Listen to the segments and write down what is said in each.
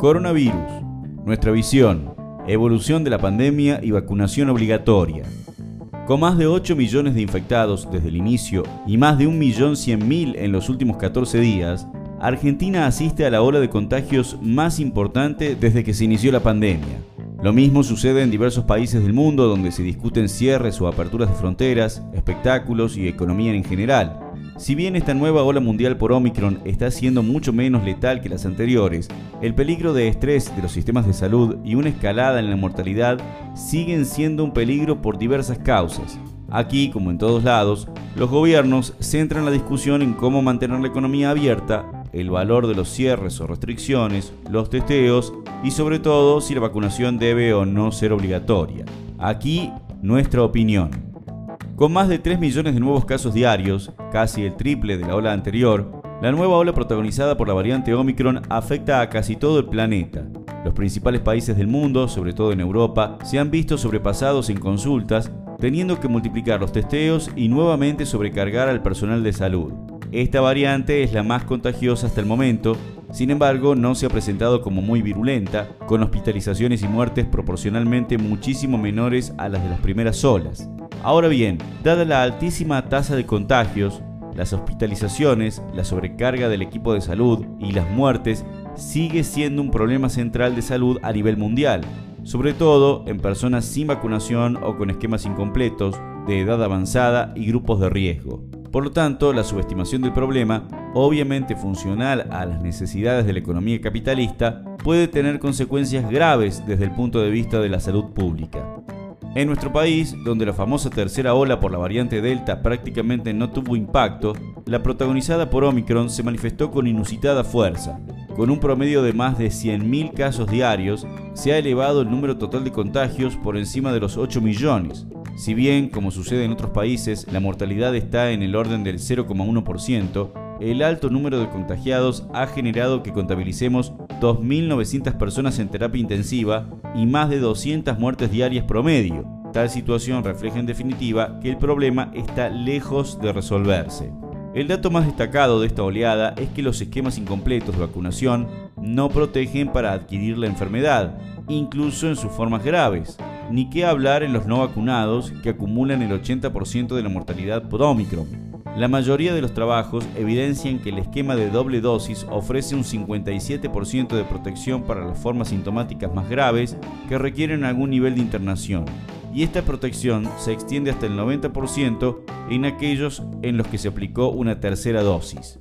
Coronavirus. Nuestra visión. Evolución de la pandemia y vacunación obligatoria. Con más de 8 millones de infectados desde el inicio y más de 1.100.000 en los últimos 14 días, Argentina asiste a la ola de contagios más importante desde que se inició la pandemia. Lo mismo sucede en diversos países del mundo donde se discuten cierres o aperturas de fronteras, espectáculos y economía en general. Si bien esta nueva ola mundial por Omicron está siendo mucho menos letal que las anteriores, el peligro de estrés de los sistemas de salud y una escalada en la mortalidad siguen siendo un peligro por diversas causas. Aquí, como en todos lados, los gobiernos centran la discusión en cómo mantener la economía abierta, el valor de los cierres o restricciones, los testeos y sobre todo si la vacunación debe o no ser obligatoria. Aquí nuestra opinión. Con más de 3 millones de nuevos casos diarios, casi el triple de la ola anterior, la nueva ola protagonizada por la variante Omicron afecta a casi todo el planeta. Los principales países del mundo, sobre todo en Europa, se han visto sobrepasados en consultas, teniendo que multiplicar los testeos y nuevamente sobrecargar al personal de salud. Esta variante es la más contagiosa hasta el momento, sin embargo no se ha presentado como muy virulenta, con hospitalizaciones y muertes proporcionalmente muchísimo menores a las de las primeras olas. Ahora bien, dada la altísima tasa de contagios, las hospitalizaciones, la sobrecarga del equipo de salud y las muertes sigue siendo un problema central de salud a nivel mundial, sobre todo en personas sin vacunación o con esquemas incompletos, de edad avanzada y grupos de riesgo. Por lo tanto, la subestimación del problema, obviamente funcional a las necesidades de la economía capitalista, puede tener consecuencias graves desde el punto de vista de la salud pública. En nuestro país, donde la famosa tercera ola por la variante Delta prácticamente no tuvo impacto, la protagonizada por Omicron se manifestó con inusitada fuerza. Con un promedio de más de 100.000 casos diarios, se ha elevado el número total de contagios por encima de los 8 millones. Si bien, como sucede en otros países, la mortalidad está en el orden del 0,1%, el alto número de contagiados ha generado que contabilicemos 2.900 personas en terapia intensiva y más de 200 muertes diarias promedio. Tal situación refleja en definitiva que el problema está lejos de resolverse. El dato más destacado de esta oleada es que los esquemas incompletos de vacunación no protegen para adquirir la enfermedad, incluso en sus formas graves, ni qué hablar en los no vacunados que acumulan el 80% de la mortalidad por Omicron. La mayoría de los trabajos evidencian que el esquema de doble dosis ofrece un 57% de protección para las formas sintomáticas más graves que requieren algún nivel de internación, y esta protección se extiende hasta el 90% en aquellos en los que se aplicó una tercera dosis.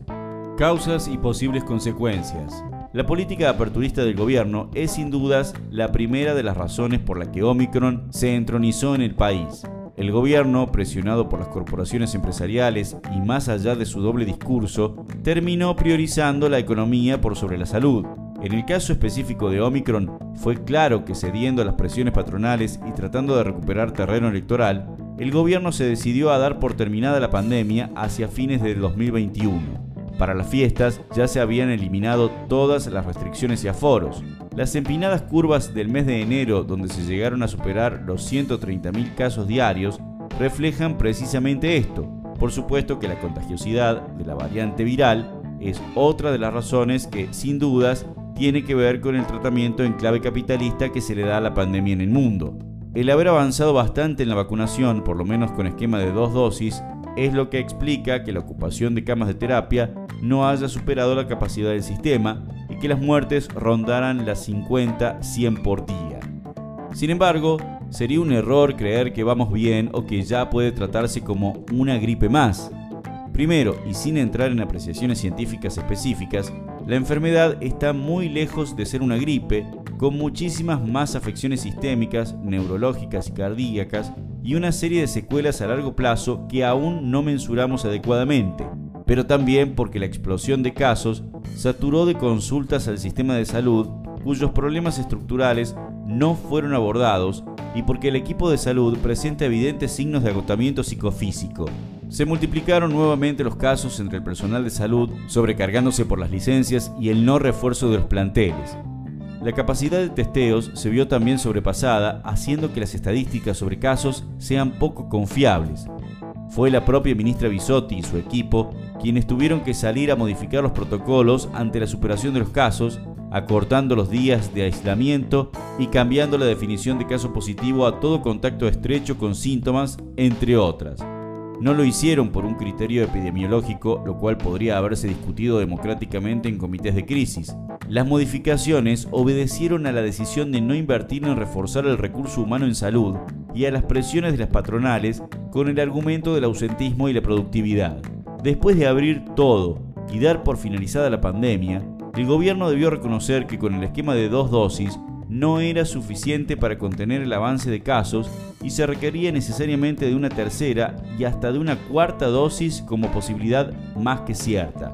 Causas y posibles consecuencias. La política aperturista del gobierno es sin dudas la primera de las razones por la que Omicron se entronizó en el país. El gobierno, presionado por las corporaciones empresariales y más allá de su doble discurso, terminó priorizando la economía por sobre la salud. En el caso específico de Omicron, fue claro que cediendo a las presiones patronales y tratando de recuperar terreno electoral, el gobierno se decidió a dar por terminada la pandemia hacia fines de 2021. Para las fiestas ya se habían eliminado todas las restricciones y aforos. Las empinadas curvas del mes de enero, donde se llegaron a superar los 130.000 casos diarios, reflejan precisamente esto. Por supuesto que la contagiosidad de la variante viral es otra de las razones que, sin dudas, tiene que ver con el tratamiento en clave capitalista que se le da a la pandemia en el mundo. El haber avanzado bastante en la vacunación, por lo menos con esquema de dos dosis, es lo que explica que la ocupación de camas de terapia no haya superado la capacidad del sistema y que las muertes rondaran las 50-100 por día. Sin embargo, sería un error creer que vamos bien o que ya puede tratarse como una gripe más. Primero, y sin entrar en apreciaciones científicas específicas, la enfermedad está muy lejos de ser una gripe, con muchísimas más afecciones sistémicas, neurológicas y cardíacas, y una serie de secuelas a largo plazo que aún no mensuramos adecuadamente pero también porque la explosión de casos saturó de consultas al sistema de salud cuyos problemas estructurales no fueron abordados y porque el equipo de salud presenta evidentes signos de agotamiento psicofísico. Se multiplicaron nuevamente los casos entre el personal de salud, sobrecargándose por las licencias y el no refuerzo de los planteles. La capacidad de testeos se vio también sobrepasada, haciendo que las estadísticas sobre casos sean poco confiables. Fue la propia ministra Bisotti y su equipo quienes tuvieron que salir a modificar los protocolos ante la superación de los casos acortando los días de aislamiento y cambiando la definición de caso positivo a todo contacto estrecho con síntomas, entre otras. No lo hicieron por un criterio epidemiológico, lo cual podría haberse discutido democráticamente en comités de crisis. Las modificaciones obedecieron a la decisión de no invertir en reforzar el recurso humano en salud y a las presiones de las patronales con el argumento del ausentismo y la productividad. Después de abrir todo y dar por finalizada la pandemia, el gobierno debió reconocer que con el esquema de dos dosis no era suficiente para contener el avance de casos y se requería necesariamente de una tercera y hasta de una cuarta dosis como posibilidad más que cierta.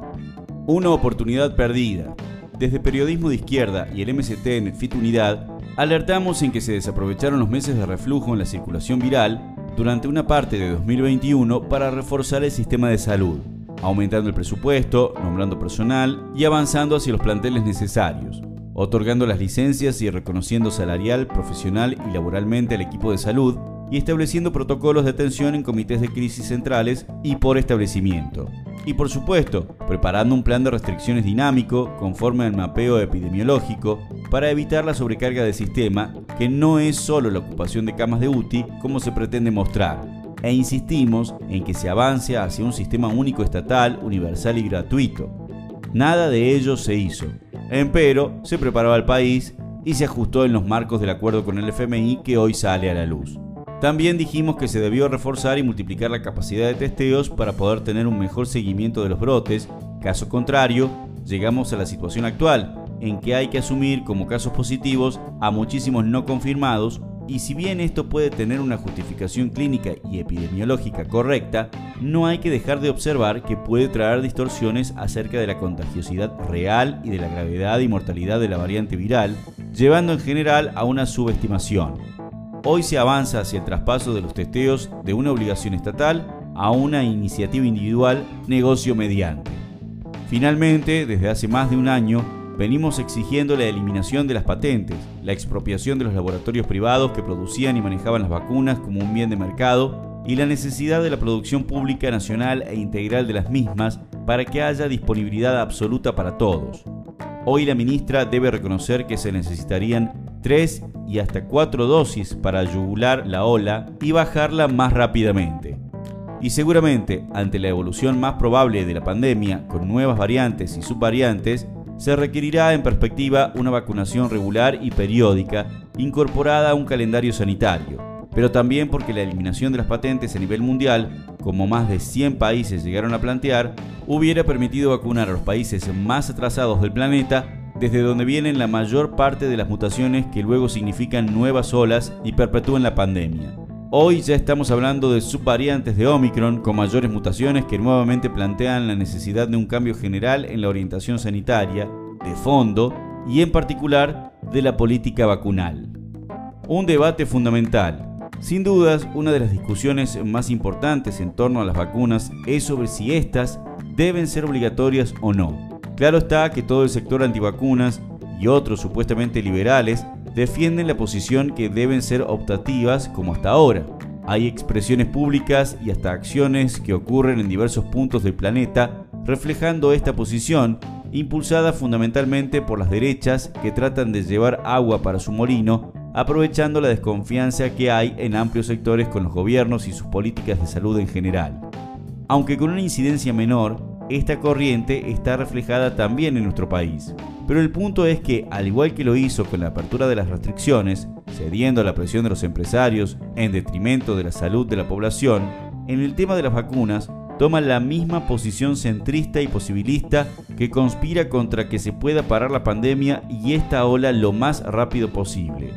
Una oportunidad perdida. Desde Periodismo de Izquierda y el MST en Fit Unidad, alertamos en que se desaprovecharon los meses de reflujo en la circulación viral durante una parte de 2021 para reforzar el sistema de salud, aumentando el presupuesto, nombrando personal y avanzando hacia los planteles necesarios otorgando las licencias y reconociendo salarial, profesional y laboralmente al equipo de salud, y estableciendo protocolos de atención en comités de crisis centrales y por establecimiento. Y por supuesto, preparando un plan de restricciones dinámico conforme al mapeo epidemiológico para evitar la sobrecarga del sistema, que no es solo la ocupación de camas de UTI como se pretende mostrar. E insistimos en que se avance hacia un sistema único estatal, universal y gratuito. Nada de ello se hizo, Empero, se preparó al país y se ajustó en los marcos del acuerdo con el FMI que hoy sale a la luz. También dijimos que se debió reforzar y multiplicar la capacidad de testeos para poder tener un mejor seguimiento de los brotes, caso contrario, llegamos a la situación actual, en que hay que asumir como casos positivos a muchísimos no confirmados y si bien esto puede tener una justificación clínica y epidemiológica correcta, no hay que dejar de observar que puede traer distorsiones acerca de la contagiosidad real y de la gravedad y mortalidad de la variante viral, llevando en general a una subestimación. Hoy se avanza hacia el traspaso de los testeos de una obligación estatal a una iniciativa individual negocio mediante. Finalmente, desde hace más de un año, venimos exigiendo la eliminación de las patentes, la expropiación de los laboratorios privados que producían y manejaban las vacunas como un bien de mercado y la necesidad de la producción pública nacional e integral de las mismas para que haya disponibilidad absoluta para todos. Hoy la ministra debe reconocer que se necesitarían tres y hasta cuatro dosis para yugular la ola y bajarla más rápidamente. Y seguramente, ante la evolución más probable de la pandemia, con nuevas variantes y subvariantes, se requerirá en perspectiva una vacunación regular y periódica incorporada a un calendario sanitario, pero también porque la eliminación de las patentes a nivel mundial, como más de 100 países llegaron a plantear, hubiera permitido vacunar a los países más atrasados del planeta desde donde vienen la mayor parte de las mutaciones que luego significan nuevas olas y perpetúan la pandemia. Hoy ya estamos hablando de subvariantes de Omicron con mayores mutaciones que nuevamente plantean la necesidad de un cambio general en la orientación sanitaria, de fondo y en particular de la política vacunal. Un debate fundamental. Sin dudas, una de las discusiones más importantes en torno a las vacunas es sobre si éstas deben ser obligatorias o no. Claro está que todo el sector antivacunas y otros supuestamente liberales defienden la posición que deben ser optativas como hasta ahora. Hay expresiones públicas y hasta acciones que ocurren en diversos puntos del planeta reflejando esta posición, impulsada fundamentalmente por las derechas que tratan de llevar agua para su molino, aprovechando la desconfianza que hay en amplios sectores con los gobiernos y sus políticas de salud en general. Aunque con una incidencia menor, esta corriente está reflejada también en nuestro país. Pero el punto es que, al igual que lo hizo con la apertura de las restricciones, cediendo a la presión de los empresarios en detrimento de la salud de la población, en el tema de las vacunas toma la misma posición centrista y posibilista que conspira contra que se pueda parar la pandemia y esta ola lo más rápido posible.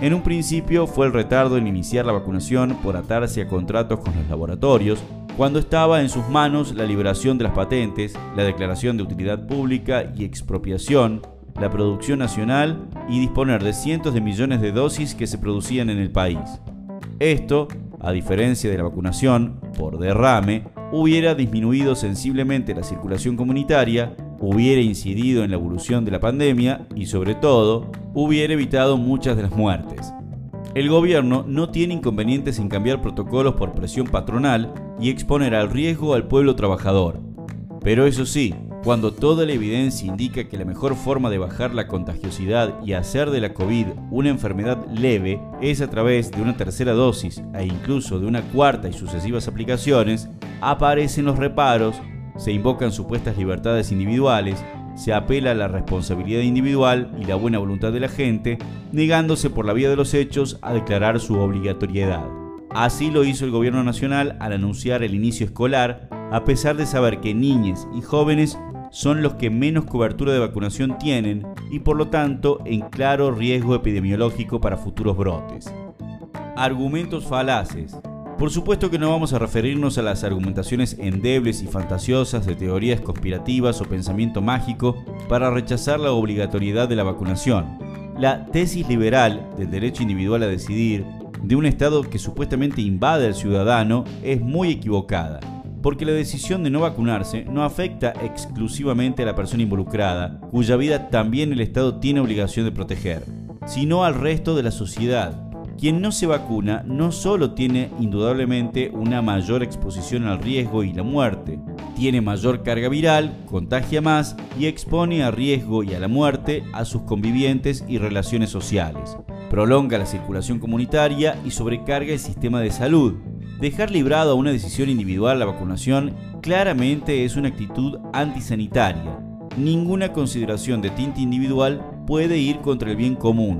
En un principio fue el retardo en iniciar la vacunación por atarse a contratos con los laboratorios, cuando estaba en sus manos la liberación de las patentes, la declaración de utilidad pública y expropiación, la producción nacional y disponer de cientos de millones de dosis que se producían en el país. Esto, a diferencia de la vacunación por derrame, hubiera disminuido sensiblemente la circulación comunitaria, hubiera incidido en la evolución de la pandemia y sobre todo, hubiera evitado muchas de las muertes. El gobierno no tiene inconvenientes en cambiar protocolos por presión patronal y exponer al riesgo al pueblo trabajador. Pero eso sí, Cuando toda la evidencia indica que la mejor forma de bajar la contagiosidad y hacer de la COVID una enfermedad leve es a través de una tercera dosis e incluso de una cuarta y sucesivas aplicaciones, aparecen los reparos, se invocan supuestas libertades individuales, se apela a la responsabilidad individual y la buena voluntad de la gente, negándose por la vía de los hechos a declarar su obligatoriedad. Así lo hizo el gobierno nacional al anunciar el inicio escolar, a pesar de saber que niñas y jóvenes son los que menos cobertura de vacunación tienen y por lo tanto en claro riesgo epidemiológico para futuros brotes. Argumentos falaces. Por supuesto que no vamos a referirnos a las argumentaciones endebles y fantasiosas de teorías conspirativas o pensamiento mágico para rechazar la obligatoriedad de la vacunación. La tesis liberal del derecho individual a decidir de un Estado que supuestamente invade al ciudadano es muy equivocada porque la decisión de no vacunarse no afecta exclusivamente a la persona involucrada, cuya vida también el Estado tiene obligación de proteger, sino al resto de la sociedad. Quien no se vacuna no solo tiene indudablemente una mayor exposición al riesgo y la muerte, tiene mayor carga viral, contagia más y expone a riesgo y a la muerte a sus convivientes y relaciones sociales. Prolonga la circulación comunitaria y sobrecarga el sistema de salud, Dejar librado a una decisión individual la vacunación claramente es una actitud antisanitaria. Ninguna consideración de tinte individual puede ir contra el bien común,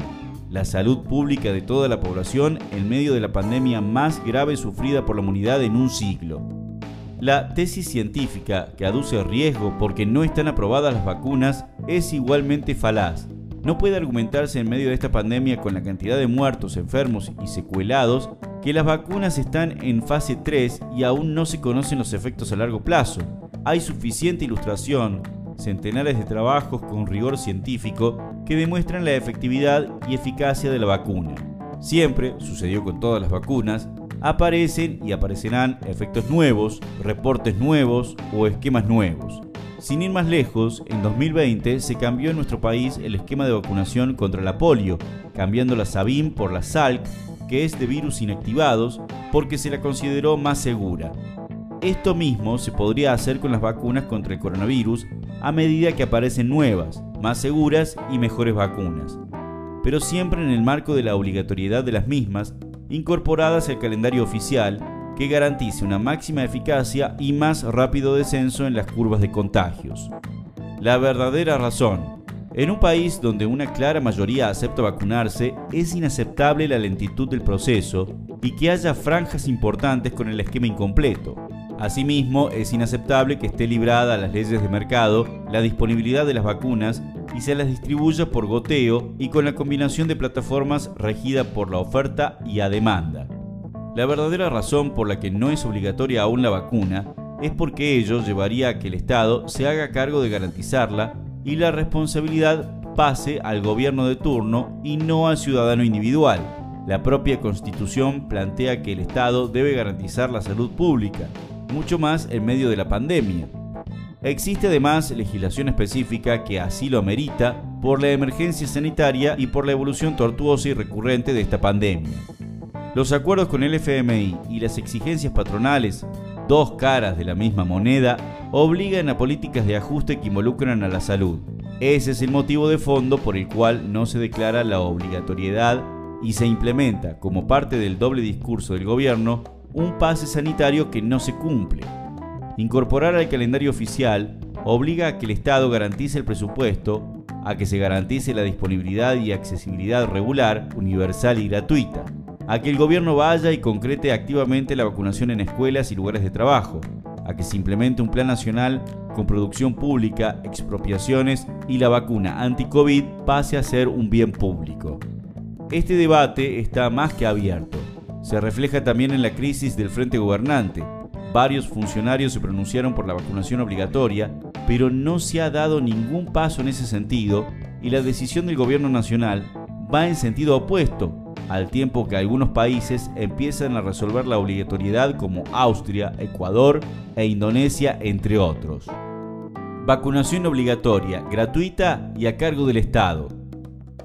la salud pública de toda la población en medio de la pandemia más grave sufrida por la humanidad en un siglo. La tesis científica que aduce riesgo porque no están aprobadas las vacunas es igualmente falaz. No puede argumentarse en medio de esta pandemia con la cantidad de muertos, enfermos y secuelados que las vacunas están en fase 3 y aún no se conocen los efectos a largo plazo. Hay suficiente ilustración, centenares de trabajos con rigor científico que demuestran la efectividad y eficacia de la vacuna. Siempre, sucedió con todas las vacunas, aparecen y aparecerán efectos nuevos, reportes nuevos o esquemas nuevos. Sin ir más lejos, en 2020 se cambió en nuestro país el esquema de vacunación contra la polio, cambiando la Sabin por la Salk que es de virus inactivados, porque se la consideró más segura. Esto mismo se podría hacer con las vacunas contra el coronavirus a medida que aparecen nuevas, más seguras y mejores vacunas, pero siempre en el marco de la obligatoriedad de las mismas, incorporadas al calendario oficial que garantice una máxima eficacia y más rápido descenso en las curvas de contagios. La verdadera razón en un país donde una clara mayoría acepta vacunarse, es inaceptable la lentitud del proceso y que haya franjas importantes con el esquema incompleto. Asimismo, es inaceptable que esté librada a las leyes de mercado la disponibilidad de las vacunas y se las distribuya por goteo y con la combinación de plataformas regida por la oferta y a demanda. La verdadera razón por la que no es obligatoria aún la vacuna es porque ello llevaría a que el Estado se haga cargo de garantizarla y la responsabilidad pase al gobierno de turno y no al ciudadano individual. La propia Constitución plantea que el Estado debe garantizar la salud pública, mucho más en medio de la pandemia. Existe además legislación específica que así lo amerita por la emergencia sanitaria y por la evolución tortuosa y recurrente de esta pandemia. Los acuerdos con el FMI y las exigencias patronales dos caras de la misma moneda, obligan a políticas de ajuste que involucran a la salud. Ese es el motivo de fondo por el cual no se declara la obligatoriedad y se implementa como parte del doble discurso del gobierno un pase sanitario que no se cumple. Incorporar al calendario oficial obliga a que el Estado garantice el presupuesto, a que se garantice la disponibilidad y accesibilidad regular, universal y gratuita a que el gobierno vaya y concrete activamente la vacunación en escuelas y lugares de trabajo, a que se implemente un plan nacional con producción pública, expropiaciones y la vacuna anti-COVID pase a ser un bien público. Este debate está más que abierto. Se refleja también en la crisis del frente gobernante. Varios funcionarios se pronunciaron por la vacunación obligatoria, pero no se ha dado ningún paso en ese sentido y la decisión del gobierno nacional va en sentido opuesto, al tiempo que algunos países empiezan a resolver la obligatoriedad como Austria, Ecuador e Indonesia, entre otros. Vacunación obligatoria, gratuita y a cargo del Estado.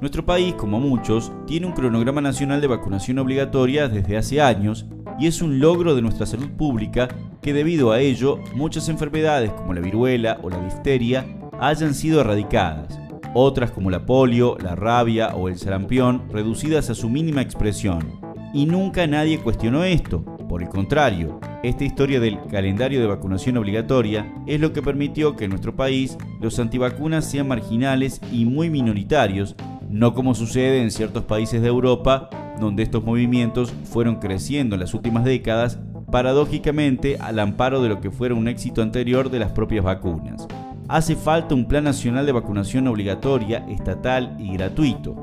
Nuestro país, como muchos, tiene un cronograma nacional de vacunación obligatoria desde hace años y es un logro de nuestra salud pública que debido a ello muchas enfermedades como la viruela o la difteria hayan sido erradicadas, otras como la polio, la rabia o el sarampión reducidas a su mínima expresión. Y nunca nadie cuestionó esto, por el contrario, esta historia del calendario de vacunación obligatoria es lo que permitió que en nuestro país los antivacunas sean marginales y muy minoritarios, no como sucede en ciertos países de Europa, donde estos movimientos fueron creciendo en las últimas décadas, paradójicamente al amparo de lo que fuera un éxito anterior de las propias vacunas. Hace falta un plan nacional de vacunación obligatoria, estatal y gratuito.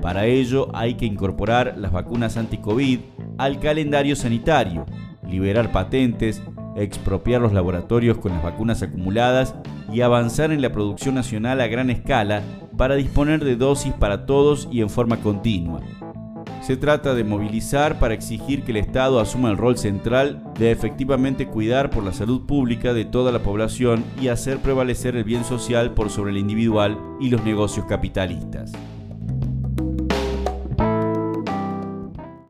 Para ello hay que incorporar las vacunas anti-COVID al calendario sanitario, liberar patentes, expropiar los laboratorios con las vacunas acumuladas y avanzar en la producción nacional a gran escala para disponer de dosis para todos y en forma continua. Se trata de movilizar para exigir que el Estado asuma el rol central de efectivamente cuidar por la salud pública de toda la población y hacer prevalecer el bien social por sobre el individual y los negocios capitalistas.